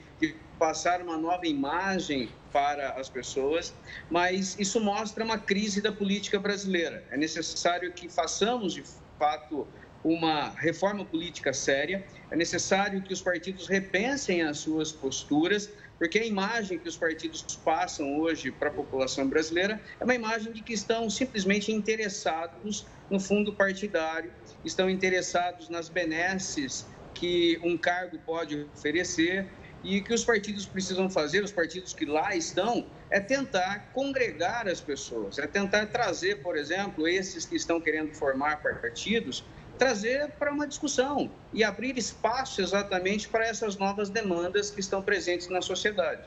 passar uma nova imagem para as pessoas, mas isso mostra uma crise da política brasileira. É necessário que façamos de fato uma reforma política séria, é necessário que os partidos repensem as suas posturas, porque a imagem que os partidos passam hoje para a população brasileira é uma imagem de que estão simplesmente interessados no fundo partidário, estão interessados nas benesses que um cargo pode oferecer e que os partidos precisam fazer, os partidos que lá estão, é tentar congregar as pessoas, é tentar trazer, por exemplo, esses que estão querendo formar partidos trazer para uma discussão e abrir espaço exatamente para essas novas demandas que estão presentes na sociedade.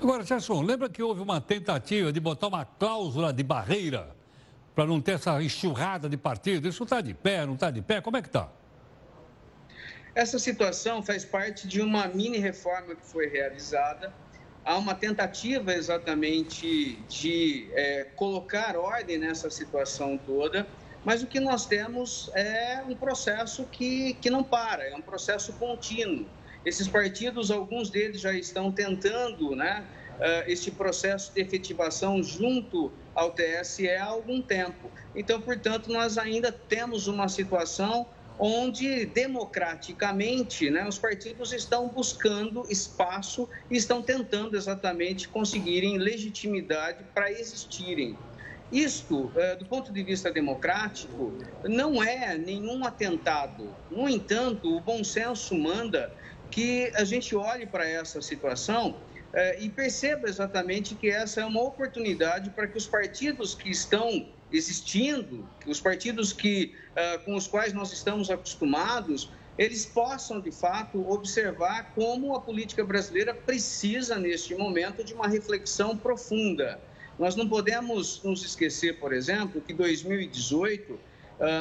Agora, Gerson, lembra que houve uma tentativa de botar uma cláusula de barreira para não ter essa enxurrada de partidos? Isso está de pé, não está de pé? Como é que está? Essa situação faz parte de uma mini reforma que foi realizada. Há uma tentativa exatamente de é, colocar ordem nessa situação toda mas o que nós temos é um processo que, que não para, é um processo contínuo. Esses partidos, alguns deles já estão tentando, né, uh, este processo de efetivação junto ao TSE há algum tempo. Então, portanto, nós ainda temos uma situação onde democraticamente né, os partidos estão buscando espaço e estão tentando exatamente conseguirem legitimidade para existirem. Isto, eh, do ponto de vista democrático, não é nenhum atentado. No entanto, o bom senso manda que a gente olhe para essa situação eh, e perceba exatamente que essa é uma oportunidade para que os partidos que estão existindo, os partidos que, uh, com os quais nós estamos acostumados, eles possam, de fato, observar como a política brasileira precisa, neste momento, de uma reflexão profunda. Nós não podemos nos esquecer, por exemplo, que em 2018 uh,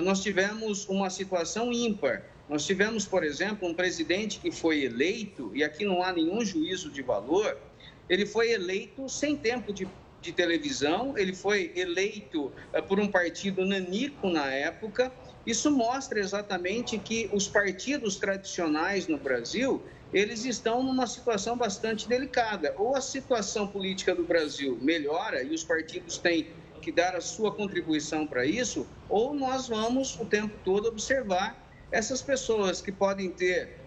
nós tivemos uma situação ímpar. Nós tivemos, por exemplo, um presidente que foi eleito, e aqui não há nenhum juízo de valor, ele foi eleito sem tempo de de televisão, ele foi eleito uh, por um partido nanico na época. Isso mostra exatamente que os partidos tradicionais no Brasil, eles estão numa situação bastante delicada. Ou a situação política do Brasil melhora e os partidos têm que dar a sua contribuição para isso, ou nós vamos o tempo todo observar essas pessoas que podem ter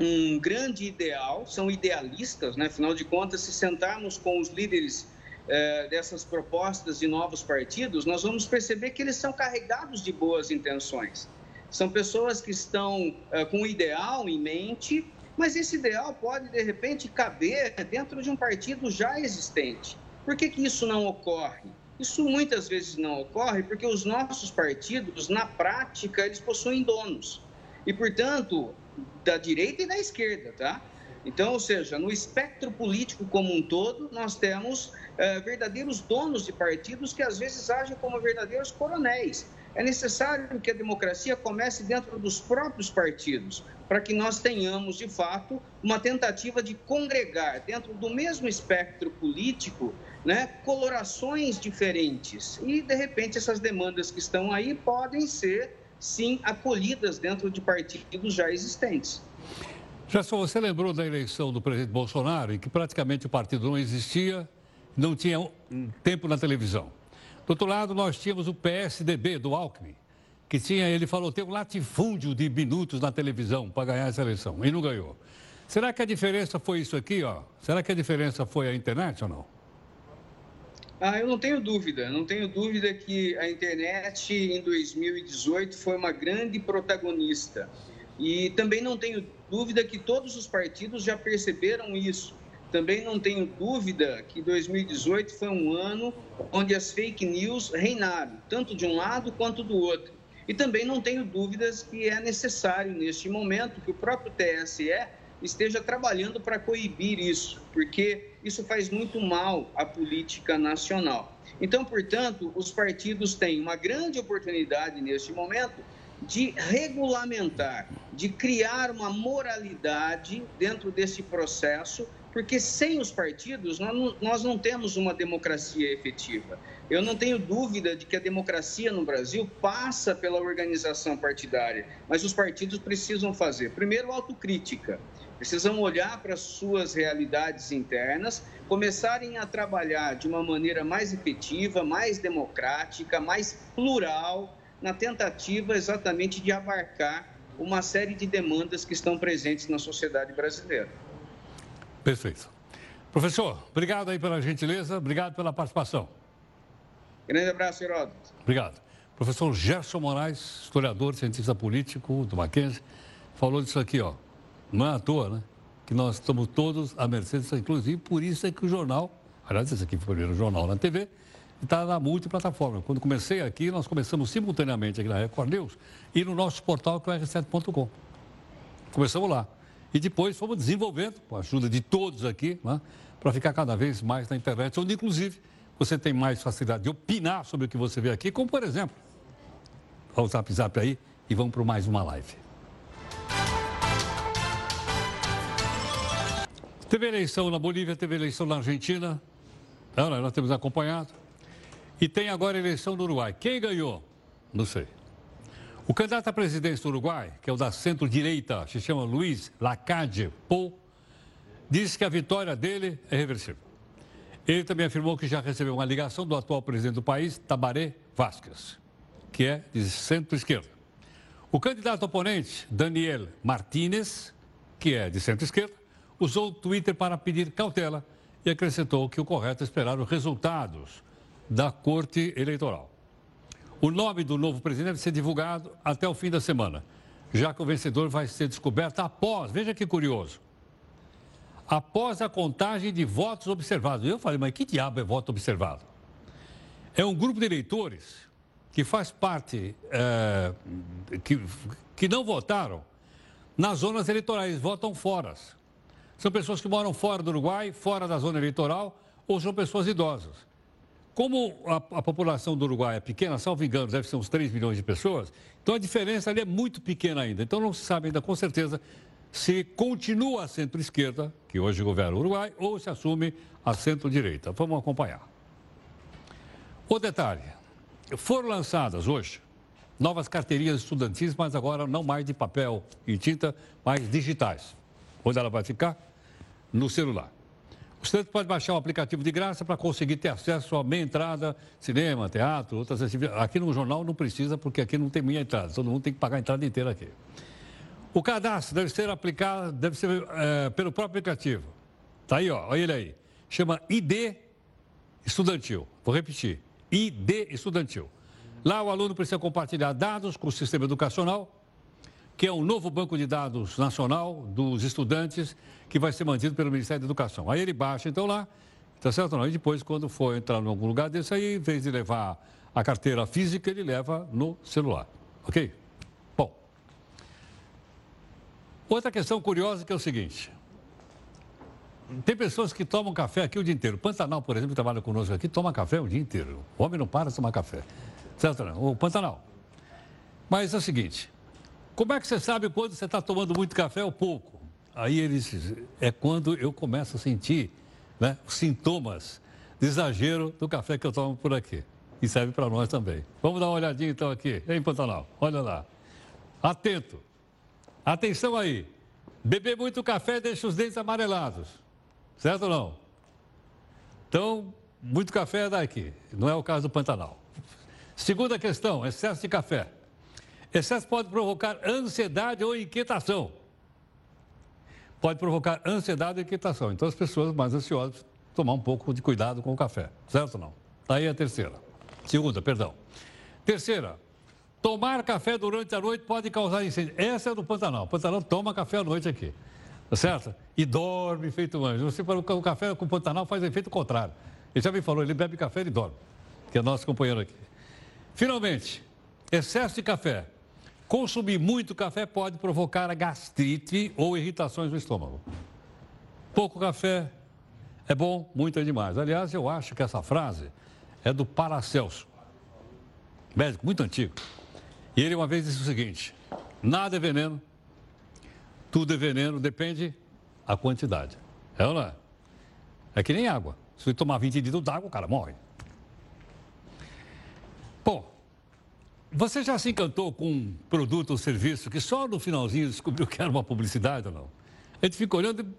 um grande ideal, são idealistas, né? afinal de contas, se sentarmos com os líderes é, dessas propostas de novos partidos, nós vamos perceber que eles são carregados de boas intenções. São pessoas que estão é, com um ideal em mente, mas esse ideal pode, de repente, caber dentro de um partido já existente. Por que, que isso não ocorre? Isso muitas vezes não ocorre porque os nossos partidos, na prática, eles possuem donos. E, portanto, da direita e da esquerda, tá? Então, ou seja, no espectro político como um todo, nós temos é, verdadeiros donos de partidos que às vezes agem como verdadeiros coronéis. É necessário que a democracia comece dentro dos próprios partidos, para que nós tenhamos, de fato, uma tentativa de congregar dentro do mesmo espectro político né, colorações diferentes. E, de repente, essas demandas que estão aí podem ser, sim, acolhidas dentro de partidos já existentes. Já só você lembrou da eleição do presidente Bolsonaro, em que praticamente o partido não existia, não tinha tempo na televisão. Do outro lado, nós tínhamos o PSDB do Alckmin, que tinha, ele falou, tem um latifúndio de minutos na televisão para ganhar essa eleição, e não ganhou. Será que a diferença foi isso aqui, ó? Será que a diferença foi a internet ou não? Ah, eu não tenho dúvida, não tenho dúvida que a internet em 2018 foi uma grande protagonista. E também não tenho dúvida que todos os partidos já perceberam isso. Também não tenho dúvida que 2018 foi um ano onde as fake news reinaram, tanto de um lado quanto do outro. E também não tenho dúvidas que é necessário, neste momento, que o próprio TSE esteja trabalhando para coibir isso, porque isso faz muito mal à política nacional. Então, portanto, os partidos têm uma grande oportunidade neste momento de regulamentar, de criar uma moralidade dentro desse processo porque sem os partidos nós não temos uma democracia efetiva. Eu não tenho dúvida de que a democracia no Brasil passa pela organização partidária, mas os partidos precisam fazer, primeiro, autocrítica. Precisam olhar para as suas realidades internas, começarem a trabalhar de uma maneira mais efetiva, mais democrática, mais plural, na tentativa exatamente de abarcar uma série de demandas que estão presentes na sociedade brasileira. Perfeito. Professor, obrigado aí pela gentileza, obrigado pela participação. Grande abraço, Heródoto. Obrigado. Professor Gerson Moraes, historiador, cientista político do Mackenzie, falou disso aqui, ó. Não é à toa, né? Que nós estamos todos à mercê disso, inclusive por isso é que o jornal, aliás, esse aqui foi o primeiro jornal na TV, está na multiplataforma. Quando comecei aqui, nós começamos simultaneamente aqui na Record News e no nosso portal que é o r7.com. Começamos lá. E depois fomos desenvolvendo, com a ajuda de todos aqui, né, para ficar cada vez mais na internet, onde inclusive você tem mais facilidade de opinar sobre o que você vê aqui, como por exemplo, o Zap Zap aí e vamos para mais uma live. Teve eleição na Bolívia, teve eleição na Argentina, não, nós temos acompanhado. E tem agora eleição no Uruguai. Quem ganhou? Não sei. O candidato à presidência do Uruguai, que é o da centro-direita, se chama Luiz Lacade Pou, disse que a vitória dele é reversível. Ele também afirmou que já recebeu uma ligação do atual presidente do país, Tabaré Vasquez, que é de centro-esquerda. O candidato oponente, Daniel Martínez, que é de centro-esquerda, usou o Twitter para pedir cautela e acrescentou que o correto é esperar os resultados da Corte Eleitoral. O nome do novo presidente deve ser divulgado até o fim da semana, já que o vencedor vai ser descoberto após, veja que curioso, após a contagem de votos observados. Eu falei, mas que diabo é voto observado? É um grupo de eleitores que faz parte, é, que, que não votaram nas zonas eleitorais, votam fora. São pessoas que moram fora do Uruguai, fora da zona eleitoral, ou são pessoas idosas. Como a, a, população do Uruguai é pequena, salvo engano, deve ser uns 3 milhões de pessoas, então a diferença ali é muito pequena ainda. Então não se sabe ainda com certeza se continua a centro-esquerda, que hoje governa o Uruguai, ou se assume a centro-direita. Vamos acompanhar. O detalhe: foram lançadas hoje novas carteirinhas estudantis, mas agora não mais de papel e tinta, mas digitais. Onde ela vai ficar? No celular. Estudante pode baixar o aplicativo de graça para conseguir ter acesso a meia entrada, cinema, teatro, outras atividades. Aqui no jornal não precisa, porque aqui não tem meia entrada, todo mundo tem que pagar a entrada inteira aqui. O cadastro deve ser aplicado, deve ser é, pelo próprio aplicativo. Está aí, ó, olha ele aí. Chama ID Estudantil. Vou repetir. ID Estudantil. Lá o aluno precisa compartilhar dados com o sistema educacional que é um novo banco de dados nacional dos estudantes que vai ser mantido pelo Ministério da Educação. Aí ele baixa então lá, tá certo não? E depois, quando for entrar em algum lugar desse aí, em vez de levar a carteira física, ele leva no celular. Ok? Bom. Outra questão curiosa que é o seguinte. Tem pessoas que tomam café aqui o dia inteiro. Pantanal, por exemplo, que trabalha conosco aqui, toma café o dia inteiro. O homem não para de tomar café. Certo não? O Pantanal. Mas é o seguinte, como é que você sabe quando você está tomando muito café ou pouco? Aí eles é quando eu começo a sentir né, os sintomas de exagero do café que eu tomo por aqui. E serve para nós também. Vamos dar uma olhadinha então aqui, em Pantanal. Olha lá. Atento. Atenção aí. Beber muito café deixa os dentes amarelados. Certo ou não? Então, muito café é daqui. Não é o caso do Pantanal. Segunda questão, excesso de café. Excesso pode provocar ansiedade ou inquietação. Pode provocar ansiedade ou inquietação. Então, as pessoas mais ansiosas tomar um pouco de cuidado com o café, certo ou não? Tá a terceira. Segunda, perdão. Terceira, tomar café durante a noite pode causar incêndio. Essa é do Pantanal. O Pantanal toma café à noite aqui, tá certo? E dorme feito anjo. Você falou que o café com o Pantanal faz efeito contrário. Ele já me falou, ele bebe café e dorme, que é nosso companheiro aqui. Finalmente, excesso de café Consumir muito café pode provocar gastrite ou irritações no estômago. Pouco café é bom, muito é demais. Aliás, eu acho que essa frase é do Paracelso, médico muito antigo. E ele uma vez disse o seguinte: nada é veneno, tudo é veneno, depende a quantidade. É ou não é? É que nem água. Se você tomar 20 litros d'água, o cara morre. Bom, você já se encantou com um produto ou serviço que só no finalzinho descobriu que era uma publicidade ou não? A gente fica olhando.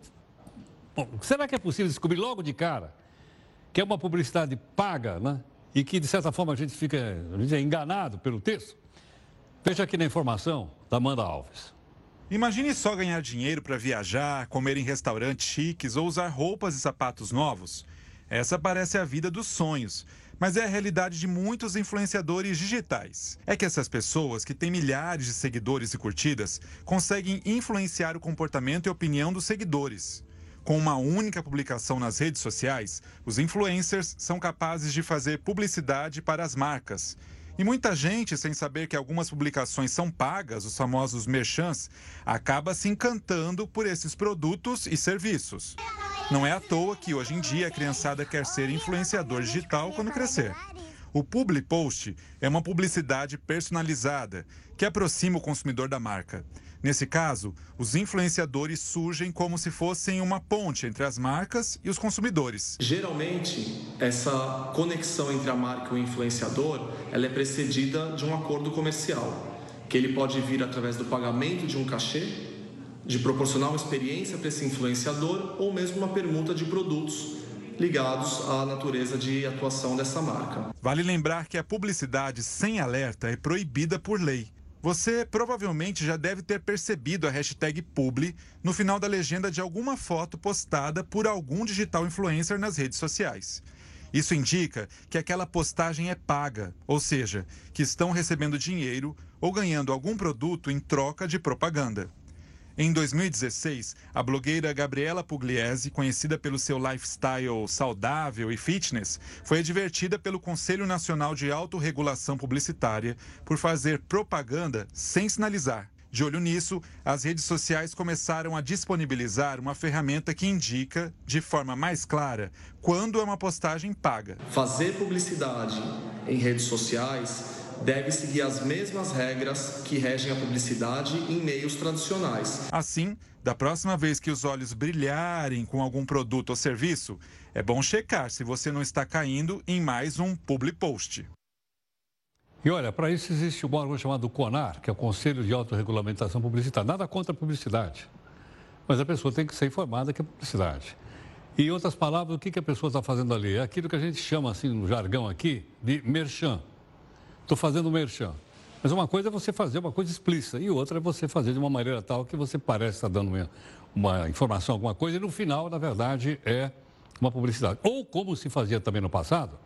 Bom, será que é possível descobrir logo de cara que é uma publicidade paga, né? E que, de certa forma, a gente fica a gente é enganado pelo texto? Veja aqui na informação da Amanda Alves. Imagine só ganhar dinheiro para viajar, comer em restaurantes chiques ou usar roupas e sapatos novos. Essa parece a vida dos sonhos mas é a realidade de muitos influenciadores digitais. É que essas pessoas, que têm milhares de seguidores e curtidas, conseguem influenciar o comportamento e opinião dos seguidores. Com uma única publicação nas redes sociais, os influencers são capazes de fazer publicidade para as marcas. E muita gente, sem saber que algumas publicações são pagas, os famosos merchants, acaba se encantando por esses produtos e serviços. Não é à toa que hoje em dia a criançada quer ser influenciador digital quando crescer. O Publi Post é uma publicidade personalizada que aproxima o consumidor da marca. Nesse caso, os influenciadores surgem como se fossem uma ponte entre as marcas e os consumidores. Geralmente, essa conexão entre a marca e o influenciador, ela é precedida de um acordo comercial. que ele pode vir através do pagamento de um cachê, de proporcionar uma experiência para esse influenciador ou mesmo uma permuta de produtos ligados à natureza de atuação dessa marca. Vale lembrar que a publicidade sem alerta é proibida por lei. Você provavelmente já deve ter percebido a hashtag publi no final da legenda de alguma foto postada por algum digital influencer nas redes sociais. Isso indica que aquela postagem é paga, ou seja, que estão recebendo dinheiro ou ganhando algum produto em troca de propaganda. Em 2016, a blogueira Gabriela Pugliese, conhecida pelo seu lifestyle saudável e fitness, foi advertida pelo Conselho Nacional de Autorregulação Publicitária por fazer propaganda sem sinalizar. De olho nisso, as redes sociais começaram a disponibilizar uma ferramenta que indica, de forma mais clara, quando é uma postagem paga. Fazer publicidade em redes sociais deve seguir as mesmas regras que regem a publicidade em meios tradicionais. Assim, da próxima vez que os olhos brilharem com algum produto ou serviço, é bom checar se você não está caindo em mais um public post. E olha, para isso existe um órgão chamado CONAR, que é o Conselho de Autorregulamentação Publicitária. Nada contra a publicidade, mas a pessoa tem que ser informada que é publicidade. E em outras palavras, o que a pessoa está fazendo ali? É aquilo que a gente chama, assim, no jargão aqui, de merchan. Estou fazendo merchan. Mas uma coisa é você fazer uma coisa explícita e outra é você fazer de uma maneira tal que você parece estar dando uma, uma informação, alguma coisa, e no final, na verdade, é uma publicidade. Ou como se fazia também no passado,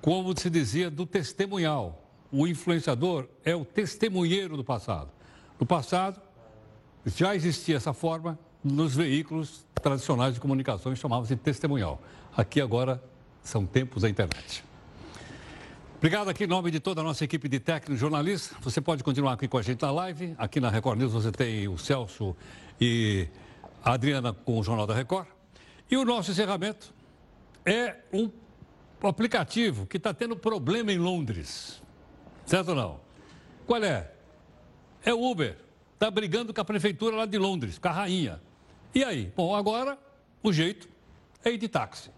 como se dizia do testemunhal o influenciador é o testemunheiro do passado. No passado, já existia essa forma nos veículos tradicionais de comunicação chamava-se testemunhal. Aqui agora são tempos da internet. Obrigado aqui em nome de toda a nossa equipe de técnicos jornalistas. Você pode continuar aqui com a gente na live. Aqui na Record News você tem o Celso e a Adriana com o Jornal da Record. E o nosso encerramento é um aplicativo que está tendo problema em Londres. Certo ou não? Qual é? É o Uber. Está brigando com a prefeitura lá de Londres, com a rainha. E aí? Bom, agora o jeito é ir de táxi.